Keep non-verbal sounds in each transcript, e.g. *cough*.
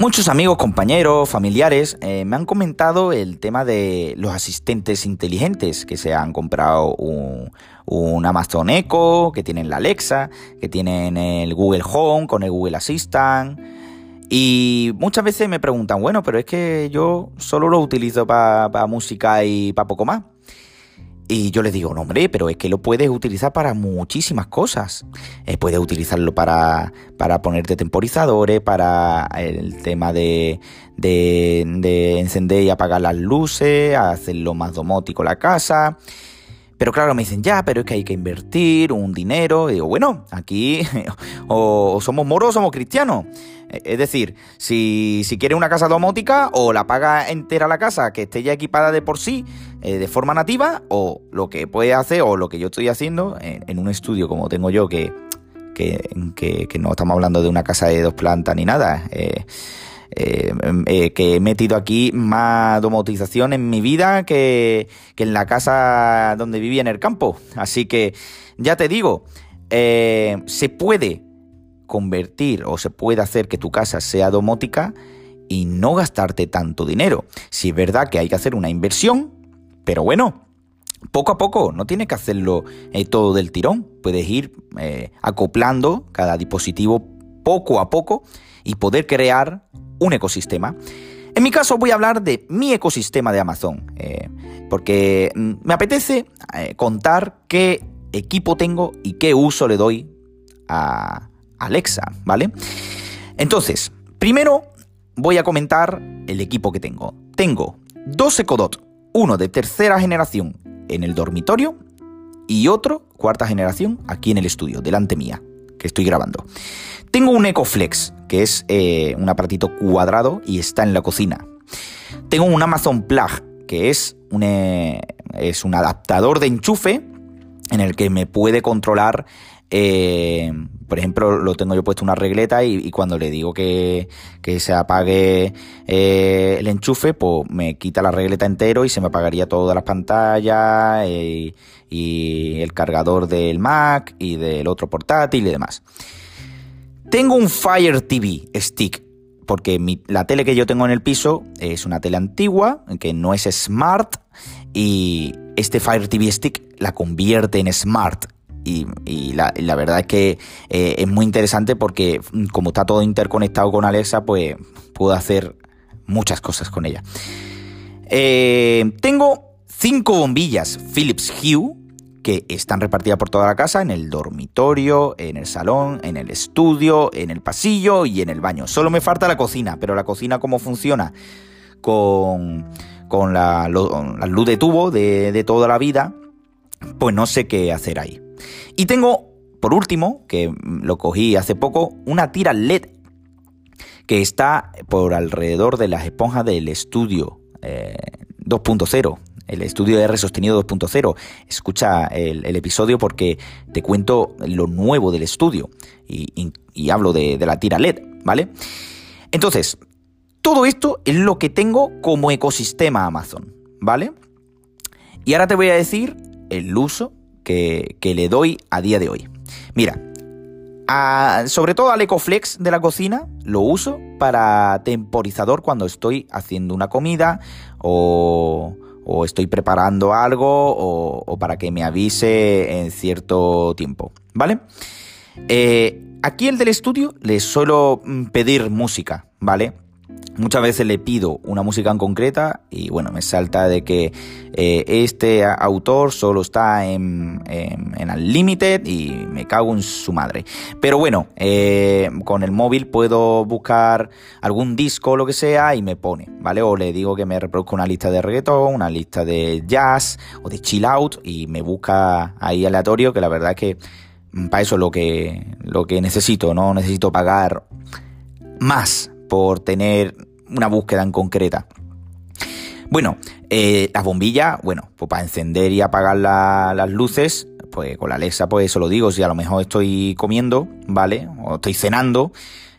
Muchos amigos, compañeros, familiares eh, me han comentado el tema de los asistentes inteligentes que se han comprado un, un, Amazon Echo, que tienen la Alexa, que tienen el Google Home con el Google Assistant. Y muchas veces me preguntan, bueno, pero es que yo solo lo utilizo para música y para poco más. Y yo les digo, no, hombre, pero es que lo puedes utilizar para muchísimas cosas. Eh, puedes utilizarlo para, para ponerte temporizadores, para el tema de, de, de encender y apagar las luces, hacerlo más domótico la casa. Pero claro, me dicen, ya, pero es que hay que invertir un dinero. Y digo, bueno, aquí *laughs* o somos moros o somos cristianos. Es decir, si, si quieres una casa domótica, o la paga entera la casa, que esté ya equipada de por sí, eh, de forma nativa, o lo que puedes hacer, o lo que yo estoy haciendo en, un estudio como tengo yo, que, que, que, no estamos hablando de una casa de dos plantas ni nada. Eh, eh, que he metido aquí más domotización en mi vida que, en la casa donde vivía en el campo. Así que ya te digo, se puede convertir o se puede hacer que tu casa sea domótica y no gastarte tanto dinero. Si es verdad que hay que hacer una inversión, pero bueno, poco a poco, no tienes que hacerlo todo del tirón. Puedes ir acoplando cada dispositivo poco a poco y poder crear un ecosistema. En mi caso voy a hablar de mi ecosistema de Amazon, eh, porque mm, me apetece eh, contar qué equipo tengo y qué uso le doy a Alexa, ¿vale? Entonces, primero voy a comentar el equipo que tengo. Tengo dos Ecodot, uno de tercera generación en el dormitorio y otro cuarta generación aquí en el estudio, delante mía, que estoy grabando. Tengo un EcoFlex, que es eh, un aparatito cuadrado y está en la cocina. Tengo un Amazon Plug, que es un, eh, es un adaptador de enchufe en el que me puede controlar eh, por ejemplo, lo tengo yo puesto una regleta y, cuando le digo que, se apague el enchufe, pues me quita la regleta entero y se me apagaría todas las pantallas y el cargador del Mac y del otro portátil y demás. Tengo un Fire TV Stick, porque la tele que yo tengo en el piso es una tele antigua, que no es smart, y este Fire TV Stick la convierte en smart. Y, la, verdad es que eh, es muy interesante porque mm, como está todo interconectado con Alexa, pues puedo hacer muchas cosas con ella. Eh, tengo cinco bombillas Philips Hue que están repartidas por toda la casa, en el dormitorio, en el salón, en el estudio, en el pasillo y en el baño. Solo me falta la cocina, pero la cocina cómo funciona con, con la, luz de tubo de, de toda la vida, pues no sé qué hacer ahí. Y tengo, por último, que lo cogí hace poco, una tira LED que está por alrededor de las esponjas del estudio 2.0. Eh, el estudio de R sostenido 2.0. Escucha el, episodio porque te cuento lo nuevo del estudio y, hablo de, de, la tira LED, ¿vale? Entonces, todo esto es lo que tengo como ecosistema Amazon, ¿vale? Y ahora te voy a decir el uso que, le doy a día de hoy. Mira, sobre todo al Ecoflex de la cocina lo uso para temporizador cuando estoy haciendo una comida o, o estoy preparando algo o, para que me avise en cierto tiempo, ¿vale? Eh, aquí el del estudio le suelo mm, pedir música, ¿vale? Muchas veces le pido una música en concreta y bueno, me salta de que eh, este autor solo está en, en, Unlimited y me cago en su madre. Pero bueno, eh, con el móvil puedo buscar algún disco o lo que sea y me pone, ¿vale? O le digo que me reproduzca una lista de reggaeton, una lista de jazz o de chill out y me busca ahí aleatorio, que la verdad es que para eso es lo que, lo que necesito, no necesito pagar más por tener una búsqueda en concreta. Bueno, eh, las bombillas, bueno, pues para encender y apagar las luces, pues con la Alexa, pues eso lo digo, si a lo mejor estoy comiendo, ¿vale? O estoy cenando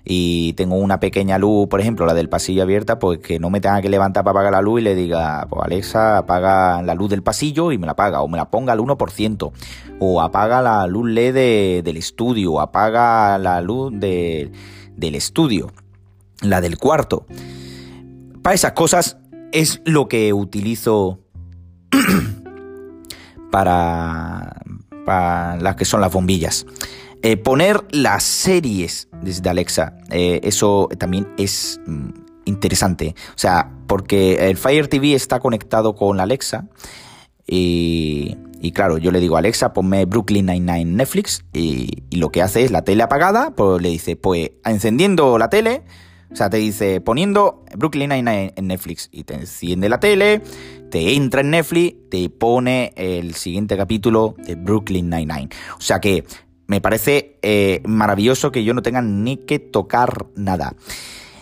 y tengo una pequeña luz, por ejemplo, la del pasillo abierta, pues que no me tenga que levantar para apagar la luz y le diga, pues Alexa, apaga la luz del pasillo y me la apaga, o me la ponga al 1%, o apaga la luz LED del estudio, o apaga la luz del estudio. La del cuarto. Para esas cosas es lo que utilizo *clears throat* para, para las que son las bombillas. Eh, poner las series desde Alexa, eh, eso también es mm, interesante. O sea, porque el Fire TV está conectado con Alexa y, claro, yo le digo, Alexa, ponme Brooklyn Nine-Nine Netflix y, y, lo que hace es la tele apagada, pues le dice, pues encendiendo la tele, o sea, te dice poniendo Brooklyn Nine-Nine en Netflix y te enciende la tele, te entra en Netflix, te pone el siguiente capítulo de Brooklyn Nine-Nine. O sea que me parece eh, maravilloso que yo no tenga ni que tocar nada.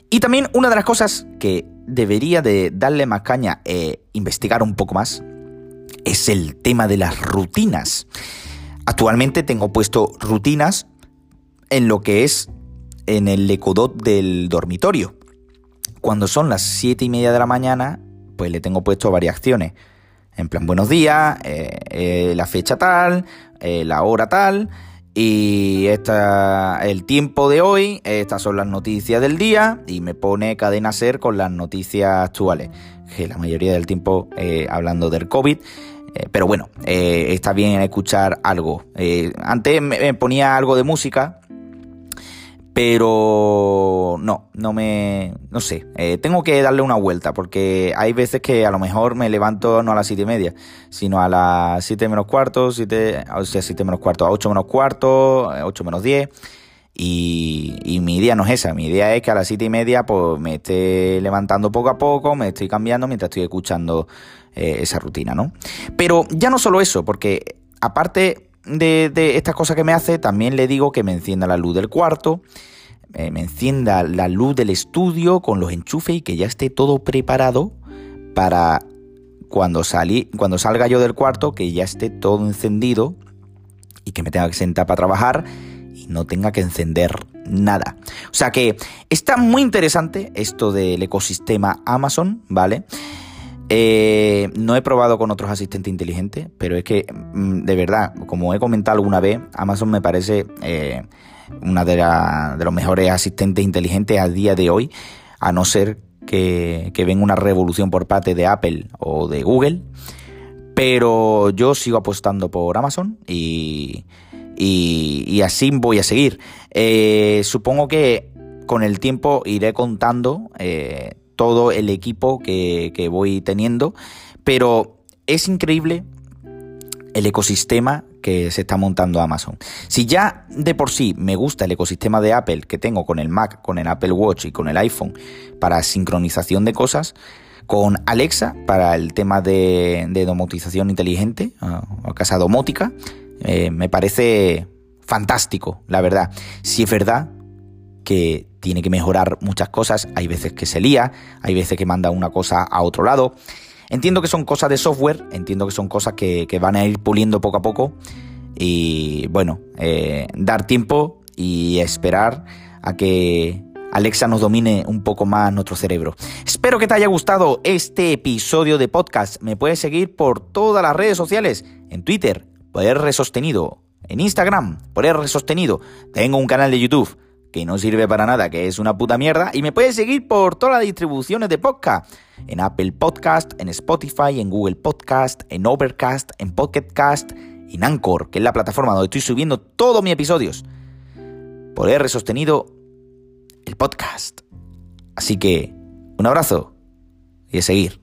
Y también una de las cosas que debería de darle más caña e investigar un poco más es el tema de las rutinas. Actualmente tengo puesto rutinas en lo que es en el ecodot del dormitorio. Cuando son las 7 y media de la mañana, pues le tengo puesto variaciones. En plan, buenos días, eh, eh, la fecha tal, eh, la hora tal, y esta, el tiempo de hoy, estas son las noticias del día, y me pone cadena ser con las noticias actuales. Que la mayoría del tiempo hablando del COVID. pero bueno, está bien escuchar algo. antes me ponía algo de música, pero no, no me. No sé. Eh, tengo que darle una vuelta porque hay veces que a lo mejor me levanto no a las siete y media, sino a las siete menos cuarto, siete, o sea, siete menos cuarto, a ocho menos cuarto, eh, ocho menos diez. Y, mi idea no es esa, mi idea es que a las siete y media pues me esté levantando poco a poco, me estoy cambiando mientras estoy escuchando eh, esa rutina, ¿no? Pero ya no solo eso, porque aparte de, estas cosas que me hace, también le digo que me encienda la luz del cuarto, eh, me encienda la luz del estudio con los enchufes y que ya esté todo preparado para cuando, salí, cuando salga yo del cuarto, que ya esté todo encendido y que me tenga que sentar para trabajar y no tenga que encender nada. O sea que está muy interesante esto del ecosistema Amazon, ¿vale? Eh, no he probado con otros asistentes inteligentes, pero es que, mm, de verdad, como he comentado alguna vez, Amazon me parece eh, una de, de, los mejores asistentes inteligentes a día de hoy, a no ser que, que venga una revolución por parte de Apple o de Google. Pero yo sigo apostando por Amazon y, y, así voy a seguir. Eh, supongo que con el tiempo iré contando todo el equipo que, voy teniendo, pero es increíble el ecosistema que se está montando Amazon. Si ya de por sí me gusta el ecosistema de Apple que tengo con el Mac, con el Apple Watch y con el iPhone para sincronización de cosas, con Alexa para el tema de, domotización inteligente, o casa domótica, eh, me parece fantástico, la verdad. Si es verdad que tiene que mejorar muchas cosas, hay veces que se lía, hay veces que manda una cosa a otro lado. Entiendo que son cosas de software, entiendo que son cosas que, van a ir puliendo poco a poco y bueno, eh, dar tiempo y esperar a que Alexa nos domine un poco más nuestro cerebro. Espero que te haya gustado este episodio de podcast. Me puedes seguir por todas las redes sociales, en Twitter, por R sostenido, en Instagram, por R sostenido. Tengo un canal de YouTube que no sirve para nada, que es una puta mierda, y me puedes seguir por todas las distribuciones de podcast, en Apple Podcast, en Spotify, en Google Podcast, en Overcast, en Pocketcast, en Anchor, que es la plataforma donde estoy subiendo todos mis episodios. Por R sostenido el podcast. Así que, un abrazo y a seguir.